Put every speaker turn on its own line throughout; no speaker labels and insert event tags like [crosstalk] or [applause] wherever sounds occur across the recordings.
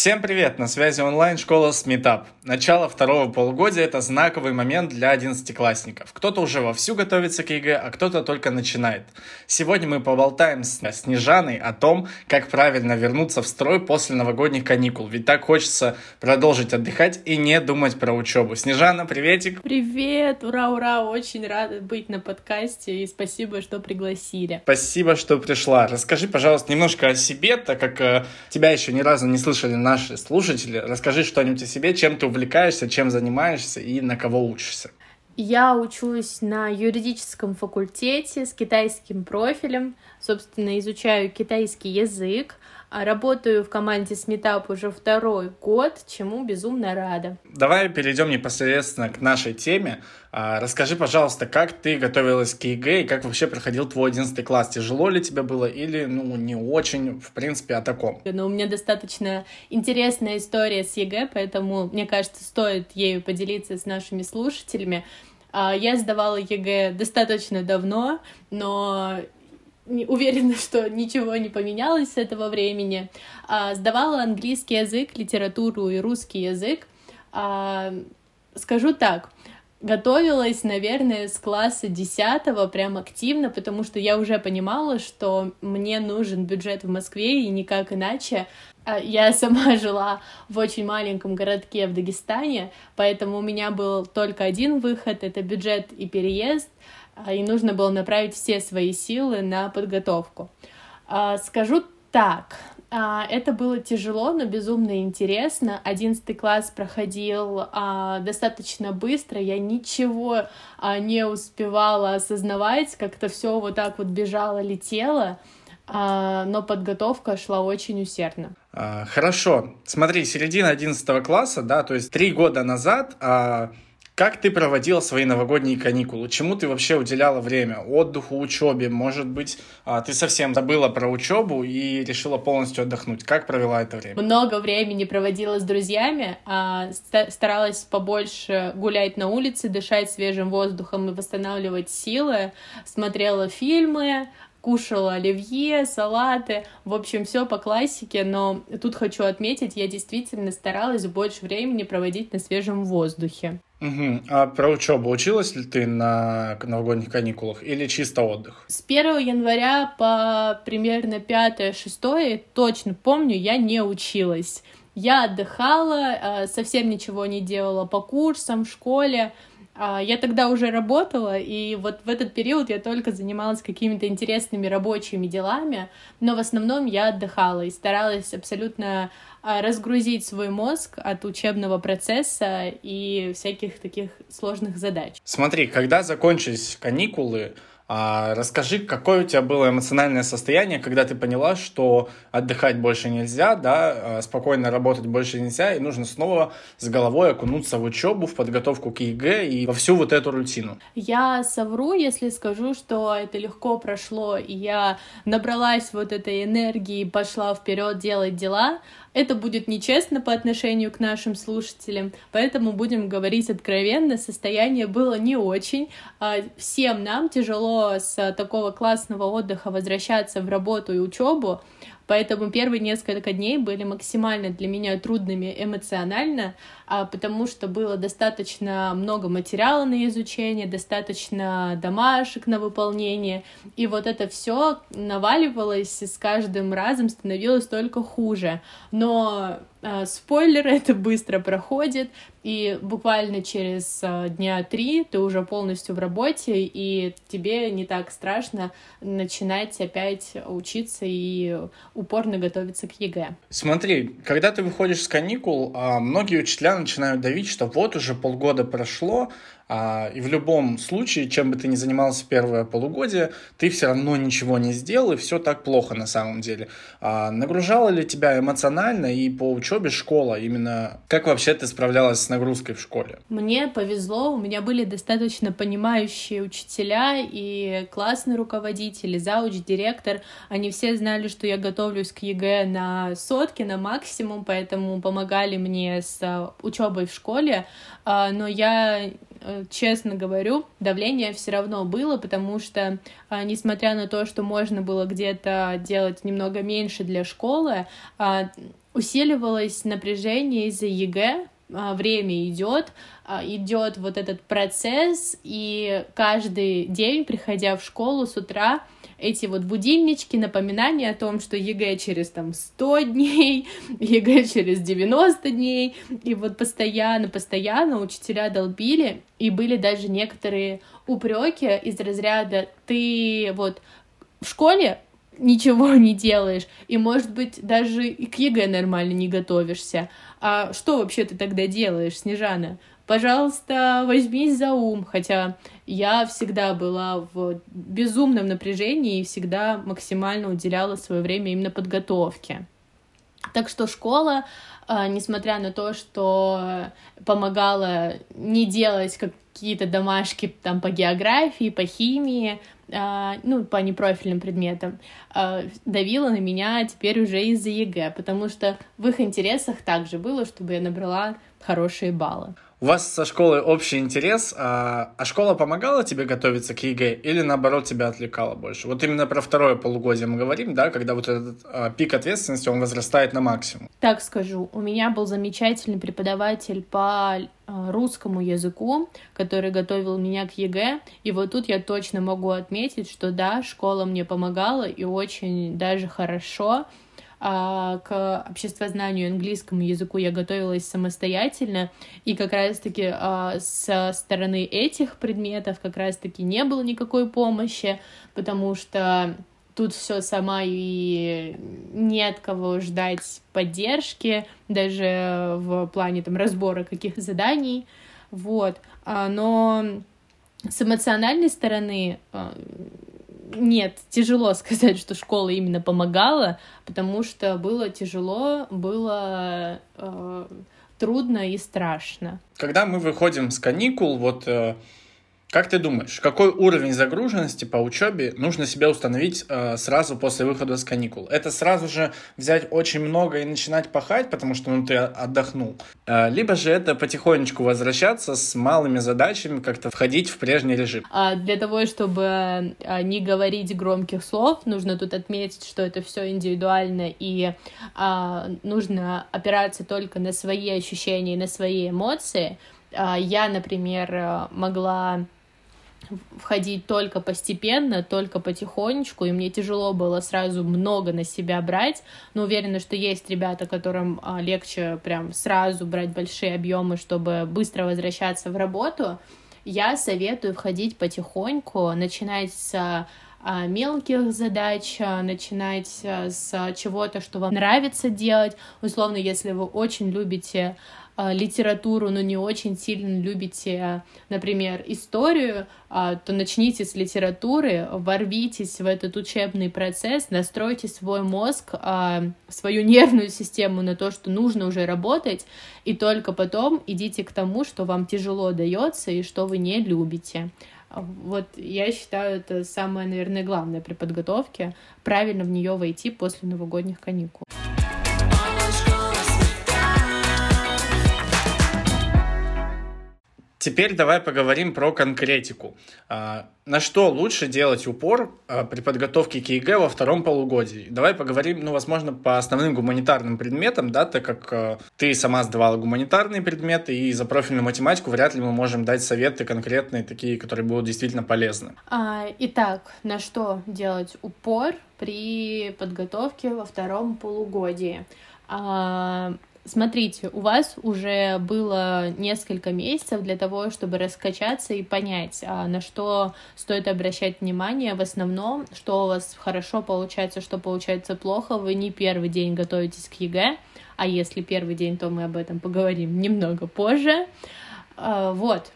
Всем привет! На связи онлайн-школа Сметап. Начало второго полугодия – это знаковый момент для одиннадцатиклассников. Кто-то уже вовсю готовится к ЕГЭ, а кто-то только начинает. Сегодня мы поболтаем с Снежаной о том, как правильно вернуться в строй после новогодних каникул. Ведь так хочется продолжить отдыхать и не думать про учебу. Снежана, приветик!
Привет! Ура-ура! Очень рада быть на подкасте и спасибо, что пригласили.
Спасибо, что пришла. Расскажи, пожалуйста, немножко о себе, так как э, тебя еще ни разу не слышали наши слушатели. Расскажи что-нибудь о себе, чем ты увлекаешься, чем занимаешься и на кого учишься.
Я учусь на юридическом факультете с китайским профилем. Собственно, изучаю китайский язык. А работаю в команде Сметап уже второй год, чему безумно рада.
Давай перейдем непосредственно к нашей теме. А, расскажи, пожалуйста, как ты готовилась к ЕГЭ и как вообще проходил твой 11 класс? Тяжело ли тебе было или, ну, не очень, в принципе, о таком?
Ну, у меня достаточно интересная история с ЕГЭ, поэтому, мне кажется, стоит ею поделиться с нашими слушателями. А, я сдавала ЕГЭ достаточно давно, но уверена, что ничего не поменялось с этого времени. А, сдавала английский язык, литературу и русский язык. А, скажу так, готовилась, наверное, с класса 10 прям активно, потому что я уже понимала, что мне нужен бюджет в Москве и никак иначе. А, я [laughs] сама жила в очень маленьком городке в Дагестане, поэтому у меня был только один выход — это бюджет и переезд — и нужно было направить все свои силы на подготовку. А, скажу так, а, это было тяжело, но безумно интересно. Одиннадцатый класс проходил достаточно быстро, я ничего не успевала осознавать, как-то все вот так вот бежало, летело, но подготовка шла очень усердно.
Хорошо, смотри, середина одиннадцатого класса, да, то есть три года назад как ты проводила свои новогодние каникулы? Чему ты вообще уделяла время? Отдыху, учебе? Может быть, а, ты совсем забыла про учебу и решила полностью отдохнуть? Как провела это время?
Много времени проводила с друзьями, а, старалась побольше гулять на улице, дышать свежим воздухом и восстанавливать силы, смотрела фильмы, кушала оливье, салаты, в общем, все по классике, но тут хочу отметить, я действительно старалась больше времени проводить на свежем воздухе.
Угу. А про учебу училась ли ты на новогодних каникулах или чисто отдых?
С 1 января по примерно 5-6 точно помню, я не училась. Я отдыхала, а, совсем ничего не делала по курсам в школе, я тогда уже работала, и вот в этот период я только занималась какими-то интересными рабочими делами, но в основном я отдыхала и старалась абсолютно а, разгрузить свой мозг от учебного процесса и всяких таких сложных задач.
Смотри, когда закончились каникулы, а расскажи, какое у тебя было эмоциональное состояние, когда ты поняла, что отдыхать больше нельзя, да, а спокойно работать больше нельзя, и нужно снова с головой окунуться в учебу, в подготовку к ЕГЭ и во всю вот эту рутину.
Я совру, если скажу, что это легко прошло, и я набралась вот этой энергии, пошла вперед делать дела, это будет нечестно по отношению к нашим слушателям, поэтому будем говорить откровенно, состояние было не очень. А, всем нам тяжело с такого классного отдыха возвращаться в работу и учебу, Поэтому первые несколько дней были максимально для меня трудными эмоционально, а, потому что было достаточно много материала на изучение, достаточно домашек на выполнение, и вот это все наваливалось, и с каждым разом становилось только хуже. Но спойлер, [laughs] это быстро проходит, и буквально через э, дня три ты уже полностью в работе, и тебе не так страшно начинать опять учиться и упорно готовиться к ЕГЭ.
Смотри, когда ты выходишь с каникул, а, многие учителя начинают давить, что вот уже полгода прошло, и в любом случае, чем бы ты ни занимался первое полугодие, ты все равно ничего не сделал, и все так плохо на самом деле. А нагружала ли тебя эмоционально и по учебе школа? Именно как вообще ты справлялась с нагрузкой в школе?
Мне повезло, у меня были достаточно понимающие учителя и классный руководитель, и завуч, директор. Они все знали, что я готовлюсь к ЕГЭ на сотки, на максимум, поэтому помогали мне с а, учебой в школе. А, но я честно говорю, давление все равно было, потому что, а, несмотря на то, что можно было где-то делать немного меньше для школы, а, усиливалось напряжение из-за ЕГЭ, а, время идет, идет вот этот процесс, и каждый день, приходя в школу с утра, эти вот будильнички, напоминания о том, что ЕГЭ через там 100 дней, [laughs] ЕГЭ через 90 дней, и вот постоянно-постоянно учителя долбили, и были даже некоторые упреки из разряда «ты вот в школе ничего [laughs] не делаешь, и, может быть, даже и к ЕГЭ нормально не готовишься. А что вообще ты тогда делаешь, Снежана? Пожалуйста, возьмись за ум, хотя я всегда была в безумном напряжении и всегда максимально уделяла свое время именно подготовке. Так что школа, а, несмотря на то, что помогала не делать какие-то домашки там по географии, по химии, а, ну, по непрофильным предметам, а, давила на меня теперь уже из-за ЕГЭ, потому что в их интересах также было, чтобы я набрала хорошие баллы.
У вас со школой общий интерес, а, а школа помогала тебе готовиться к ЕГЭ или наоборот тебя отвлекала больше? Вот именно про второе полугодие мы говорим, да, когда вот этот а, пик ответственности, он возрастает на максимум.
Так скажу, у меня был замечательный преподаватель по а, русскому языку, который готовил меня к ЕГЭ, и вот тут я точно могу отметить, что да, школа мне помогала и очень даже хорошо, к обществознанию английскому языку я готовилась самостоятельно, и как раз-таки а, со стороны этих предметов как раз-таки не было никакой помощи, потому что тут все сама и нет кого ждать поддержки, даже в плане там разбора каких-то заданий, вот, а, но с эмоциональной стороны нет, тяжело [laughs] сказать, что школа именно помогала, потому что было тяжело, было э, трудно и страшно.
Когда мы выходим с каникул, вот э, как ты думаешь, какой уровень загруженности по учебе нужно себе установить э, сразу после выхода с каникул? Это сразу же взять очень много и начинать пахать, потому что ну, ты отдохнул? Э, либо же это потихонечку возвращаться с малыми задачами, как-то входить в прежний режим?
А для того, чтобы а, не говорить громких слов, нужно тут отметить, что это все индивидуально и а, нужно опираться только на свои ощущения и на свои эмоции. А, я, например, могла входить только постепенно, только потихонечку, и мне тяжело было сразу много на себя брать, но уверена, что есть ребята, которым а, легче прям сразу брать большие объемы, чтобы быстро возвращаться в работу. Я советую входить потихоньку, начинать с мелких задач, а, начинать с чего-то, что вам нравится делать. Условно, если вы очень любите а, литературу, но не очень сильно любите, например, историю, а, то начните с литературы, ворвитесь в этот учебный процесс, настройте свой мозг, а, свою нервную систему на то, что нужно уже работать, и только потом идите к тому, что вам тяжело дается и что вы не любите. Вот я считаю, это самое, наверное, главное при подготовке, правильно в нее войти после новогодних каникул.
Теперь давай поговорим про конкретику. А, на что лучше делать упор а, при подготовке к ЕГЭ во втором полугодии? Давай поговорим, ну, возможно, по основным гуманитарным предметам, да, так как а, ты сама сдавала гуманитарные предметы, и за профильную математику вряд ли мы можем дать советы конкретные, такие, которые будут действительно полезны.
Итак, на что делать упор при подготовке во втором полугодии? Смотрите, у вас уже было несколько месяцев для того, чтобы раскачаться и понять, а, на что стоит обращать внимание в основном, что у вас хорошо получается, что получается плохо. Вы не первый день готовитесь к ЕГЭ, а если первый день, то мы об этом поговорим немного позже. А, вот,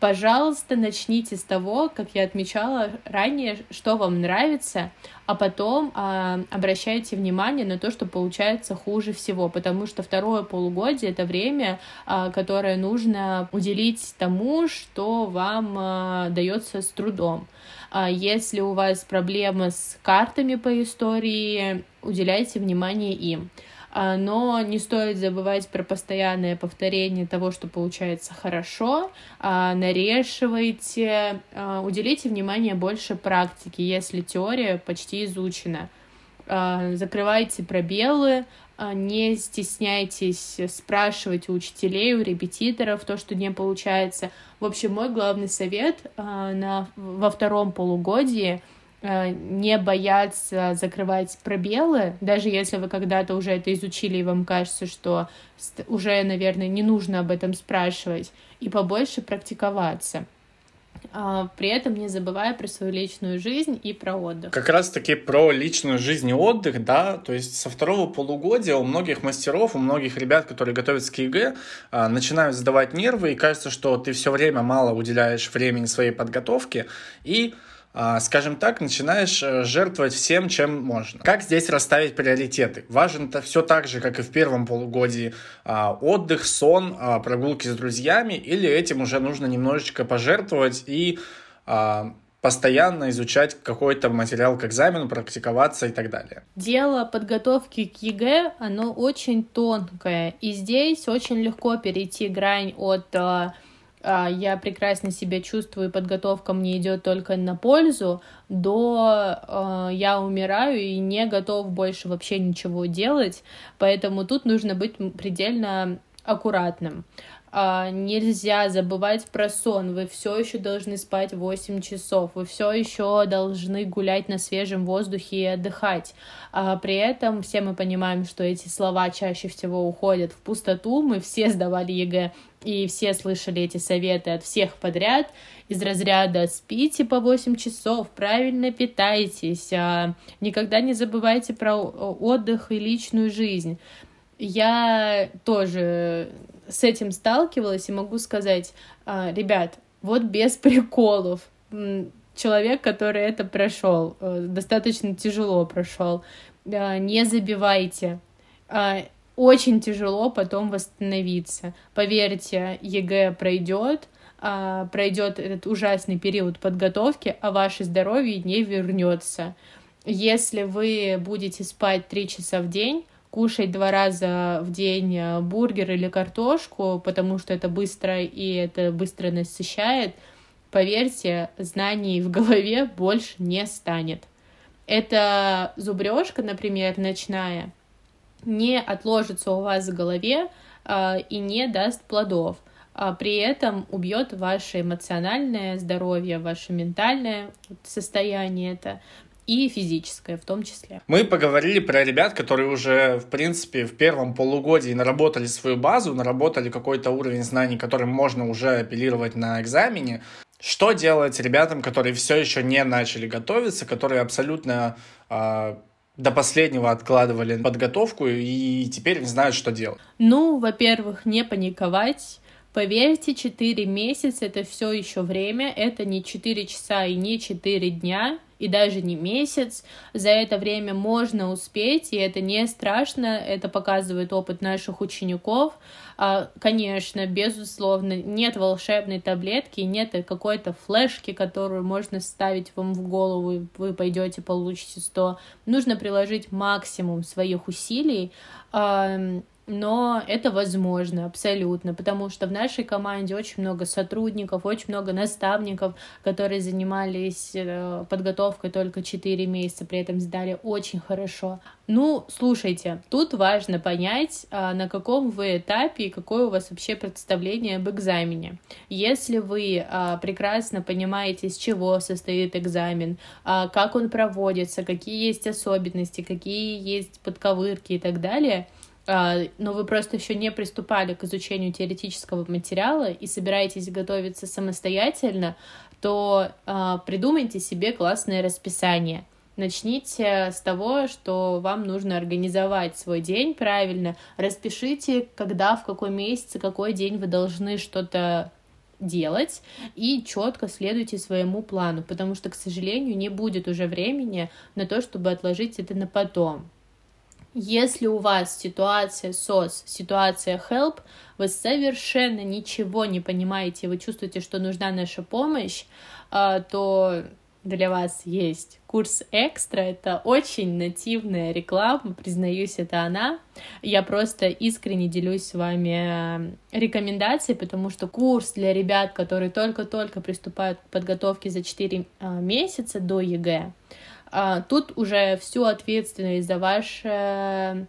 Пожалуйста, начните с того, как я отмечала ранее, что вам нравится, а потом а, обращайте внимание на то, что получается хуже всего, потому что второе полугодие это время, а, которое нужно уделить тому, что вам а, дается с трудом. А если у вас проблемы с картами по истории, уделяйте внимание им. А, но не стоит забывать про постоянное повторение того, что получается хорошо, а, нарешивайте, а, уделите внимание больше практике, если теория почти изучена. Закрывайте пробелы, не стесняйтесь спрашивать у учителей, у репетиторов то, что не получается. В общем, мой главный совет на, во втором полугодии не бояться закрывать пробелы, даже если вы когда-то уже это изучили, и вам кажется, что уже, наверное, не нужно об этом спрашивать, и побольше практиковаться. А, при этом не забывая про свою личную жизнь и про отдых.
Как раз-таки про личную жизнь и отдых, да, то есть со второго полугодия у многих мастеров, у многих ребят, которые готовятся к ЕГЭ, а, начинают сдавать нервы, и кажется, что ты все время мало уделяешь времени своей подготовке, и скажем так, начинаешь э, жертвовать всем, чем можно. Как здесь расставить приоритеты? Важно это все так же, как и в первом полугодии. А, отдых, сон, а, прогулки с друзьями, или этим уже нужно немножечко пожертвовать и постоянно изучать какой-то материал к экзамену, практиковаться и так далее.
Дело подготовки к ЕГЭ, оно очень тонкое, и здесь очень легко перейти грань от а, я прекрасно себя чувствую, подготовка мне идет только на пользу, до э, я умираю и не готов больше вообще ничего делать, поэтому тут нужно быть предельно аккуратным а, нельзя забывать про сон. Вы все еще должны спать 8 часов. Вы все еще должны гулять на свежем воздухе и отдыхать. А, при этом все мы понимаем, что эти слова чаще всего уходят в пустоту. Мы все сдавали ЕГЭ и все слышали эти советы от всех подряд из разряда спите по 8 часов, правильно питайтесь, а, никогда не забывайте про отдых и личную жизнь. Я тоже с этим сталкивалась и могу сказать, а, ребят, вот без приколов, человек, который это прошел, э, достаточно тяжело прошел, а, не забивайте. А, очень тяжело потом восстановиться. Поверьте, ЕГЭ пройдет, пройдет этот ужасный период подготовки, а ваше здоровье не вернется. Если вы будете спать три часа в день, кушать два раза в день э, бургер или картошку, потому что это быстро и это быстро насыщает, поверьте, знаний в голове больше не станет. Эта зубрежка, например, ночная, не отложится у вас в голове э, и не даст плодов. А при этом убьет ваше эмоциональное здоровье, ваше ментальное состояние это и физическое в том числе.
Мы поговорили про ребят, которые уже, в принципе, в первом полугодии наработали свою базу, наработали какой-то уровень знаний, которым можно уже апеллировать на экзамене. Что делать ребятам, которые все еще не начали готовиться, которые абсолютно э, до последнего откладывали подготовку и теперь не знают, что делать?
Ну, во-первых, не паниковать. Поверьте, 4 месяца это все еще время, это не 4 часа и не 4 дня, и даже не месяц. За это время можно успеть, и это не страшно, это показывает опыт наших учеников. А, конечно, безусловно, нет волшебной таблетки, нет какой-то флешки, которую можно ставить вам в голову, и вы пойдете, получите 100. Нужно приложить максимум своих усилий, но это возможно абсолютно, потому что в нашей команде очень много сотрудников, очень много наставников, которые занимались э, подготовкой только 4 месяца, при этом сдали очень хорошо. Ну, слушайте, тут важно понять, а, на каком вы этапе и какое у вас вообще представление об экзамене. Если вы а, прекрасно понимаете, из чего состоит экзамен, а, как он проводится, какие есть особенности, какие есть подковырки и так далее — но вы просто еще не приступали к изучению теоретического материала и собираетесь готовиться самостоятельно, то э, придумайте себе классное расписание. Начните с того, что вам нужно организовать свой день правильно. Распишите, когда, в какой месяц, какой день вы должны что-то делать и четко следуйте своему плану, потому что, к сожалению, не будет уже времени на то, чтобы отложить это на потом. Если у вас ситуация SOS, ситуация HELP, вы совершенно ничего не понимаете, вы чувствуете, что нужна наша помощь, а, то для вас есть курс экстра. Это очень нативная реклама, признаюсь, это она. Я просто искренне делюсь с вами рекомендацией, потому что курс для ребят, которые только-только приступают к подготовке за 4 а, месяца до ЕГЭ, тут уже всю ответственность за ваше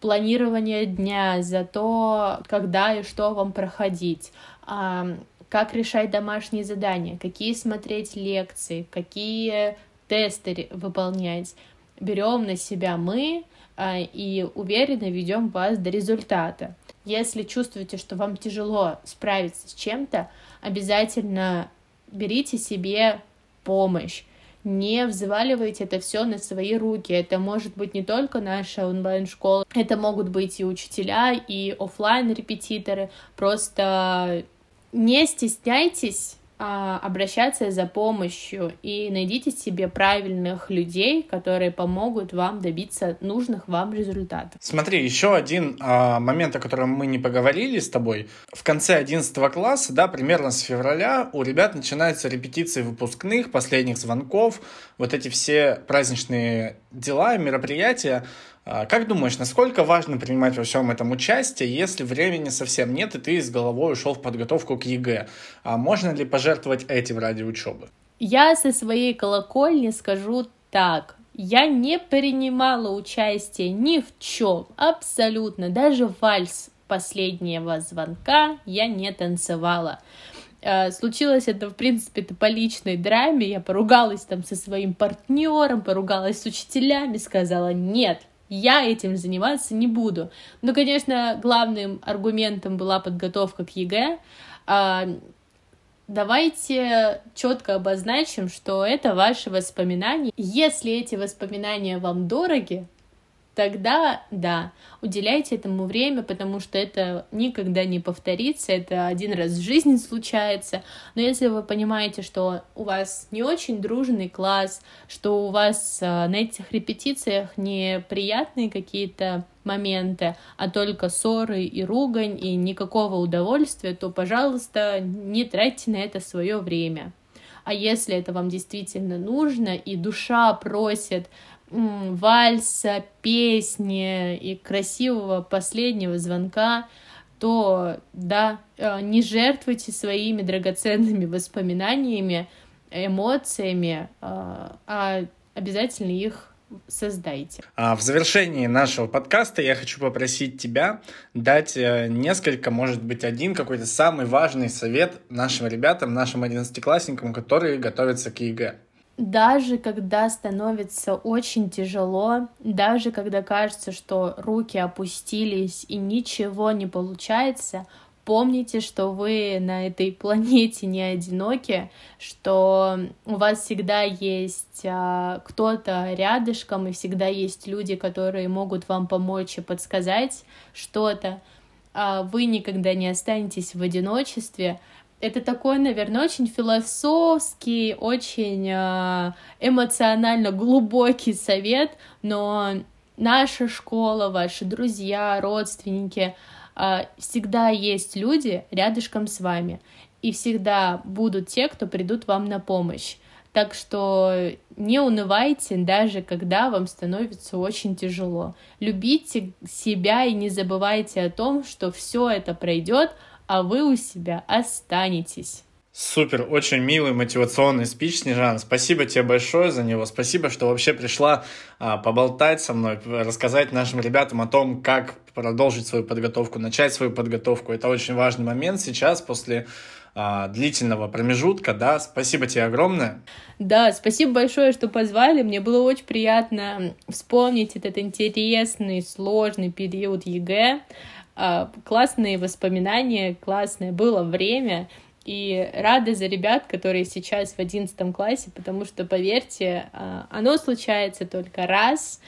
планирование дня, за то, когда и что вам проходить, как решать домашние задания, какие смотреть лекции, какие тесты выполнять. Берем на себя мы а, и уверенно ведем вас до результата. Если чувствуете, что вам тяжело справиться с чем-то, обязательно берите себе помощь. Не взваливайте это все на свои руки. Это может быть не только наша онлайн-школа, это могут быть и учителя, и офлайн репетиторы Просто не стесняйтесь обращаться за помощью и найдите себе правильных людей, которые помогут вам добиться нужных вам результатов.
Смотри, еще один а, момент, о котором мы не поговорили с тобой. В конце 11 класса, да, примерно с февраля у ребят начинаются репетиции выпускных, последних звонков, вот эти все праздничные дела и мероприятия. А, как думаешь, насколько важно принимать во всем этом участие, если времени совсем нет, и ты с головой ушел в подготовку к ЕГЭ? А можно ли пожертвовать этим ради учебы?
Я со своей колокольни скажу так. Я не принимала участие ни в чем, абсолютно. Даже вальс последнего звонка я не танцевала. А, случилось это, в принципе, это по личной драме. Я поругалась там со своим партнером, поругалась с учителями, сказала, нет, я этим заниматься не буду. Ну, конечно, главным аргументом была подготовка к ЕГЭ. А, давайте четко обозначим, что это ваши воспоминания. Если эти воспоминания вам дороги, тогда да, уделяйте этому время, потому что это никогда не повторится, это один раз в жизни случается. Но если вы понимаете, что у вас не очень дружный класс, что у вас а, на этих репетициях неприятные какие-то моменты, а только ссоры и ругань, и никакого удовольствия, то, пожалуйста, не тратьте на это свое время. А если это вам действительно нужно, и душа просит вальса, песни и красивого последнего звонка, то да, э, не жертвуйте своими драгоценными воспоминаниями, эмоциями, э, а обязательно их создайте.
А в завершении нашего подкаста я хочу попросить тебя дать э, несколько, может быть, один какой-то самый важный совет нашим ребятам, нашим одиннадцатиклассникам, которые готовятся к ЕГЭ
даже когда становится очень тяжело, даже когда кажется, что руки опустились и ничего не получается, помните, что вы на этой [laughs] планете не одиноки, что у вас всегда есть а, кто-то рядышком, и всегда есть люди, которые могут вам помочь и подсказать что-то. А вы никогда не останетесь в одиночестве, это такой, наверное, очень философский, очень а, эмоционально глубокий совет, но наша школа, ваши друзья, родственники, а, всегда есть люди рядышком с вами, и всегда будут те, кто придут вам на помощь. Так что не унывайте, даже когда вам становится очень тяжело. Любите себя и не забывайте о том, что все это пройдет, а вы у себя останетесь.
Супер, очень милый мотивационный спич, Снежан. Спасибо тебе большое за него. Спасибо, что вообще пришла а, поболтать со мной, рассказать нашим ребятам о том, как продолжить свою подготовку, начать свою подготовку. Это очень важный момент сейчас, после а, длительного промежутка, да. Спасибо тебе огромное.
Да, спасибо большое, что позвали. Мне было очень приятно вспомнить этот интересный, сложный период ЕГЭ. А, классные воспоминания, классное было время, и рада за ребят, которые сейчас в одиннадцатом классе, потому что, поверьте, а, оно случается только раз,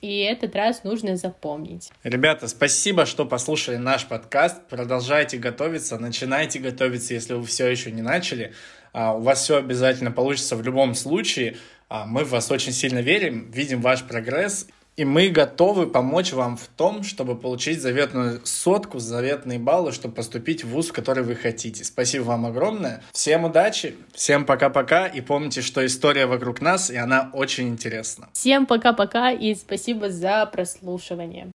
и этот раз нужно запомнить.
Ребята, спасибо, что послушали наш подкаст. Продолжайте готовиться, начинайте готовиться, если вы все еще не начали. А, у вас все обязательно получится в любом случае. Мы в вас очень сильно верим, видим ваш прогресс. И мы готовы помочь вам в том, чтобы получить заветную сотку, заветные баллы, чтобы поступить в ВУЗ, в который вы хотите. Спасибо вам огромное. Всем удачи, всем пока-пока. И помните, что история вокруг нас, и она очень интересна.
Всем пока-пока и спасибо за прослушивание.